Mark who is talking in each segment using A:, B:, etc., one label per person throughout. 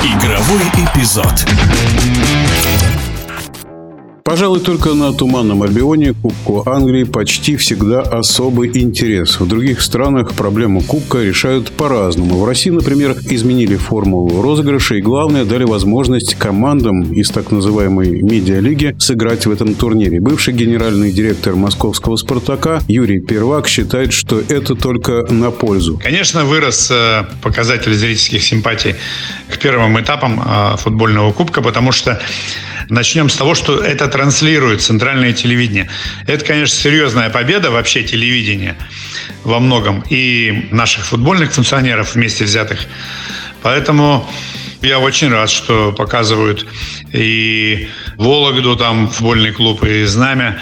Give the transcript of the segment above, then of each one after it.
A: Игровой эпизод.
B: Пожалуй, только на Туманном Альбионе Кубку Англии почти всегда особый интерес. В других странах проблему Кубка решают по-разному. В России, например, изменили формулу розыгрыша и, главное, дали возможность командам из так называемой медиалиги сыграть в этом турнире. Бывший генеральный директор московского «Спартака» Юрий Первак считает, что это только на пользу.
C: Конечно, вырос э, показатель зрительских симпатий к первым этапам э, футбольного кубка, потому что Начнем с того, что это транслирует центральное телевидение. Это, конечно, серьезная победа вообще телевидения во многом и наших футбольных функционеров вместе взятых. Поэтому я очень рад, что показывают и Вологду, там футбольный клуб, и Знамя,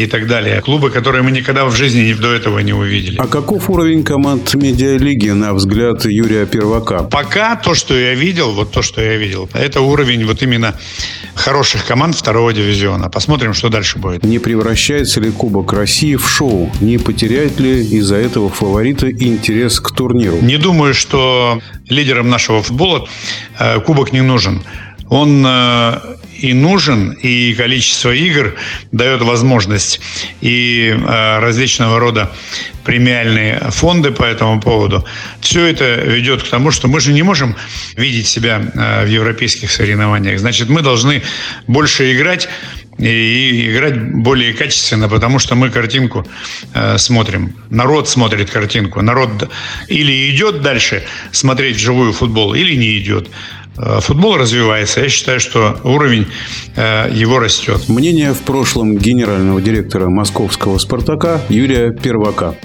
C: и так далее. Клубы, которые мы никогда в жизни до этого не увидели.
B: А каков уровень команд медиалиги, на взгляд Юрия Первака?
C: Пока то, что я видел, вот то, что я видел, это уровень вот именно хороших команд второго дивизиона. Посмотрим, что дальше будет.
B: Не превращается ли Кубок России в шоу? Не потеряет ли из-за этого фаворита интерес к турниру?
C: Не думаю, что лидерам нашего футбола э, Кубок не нужен. Он э, и нужен, и количество игр дает возможность и э, различного рода премиальные фонды по этому поводу. Все это ведет к тому, что мы же не можем видеть себя в европейских соревнованиях. Значит, мы должны больше играть и играть более качественно, потому что мы картинку э, смотрим. Народ смотрит картинку. Народ или идет дальше смотреть живую футбол, или не идет. Э, футбол развивается. Я считаю, что уровень э, его растет.
B: Мнение в прошлом генерального директора московского «Спартака» Юрия Первака.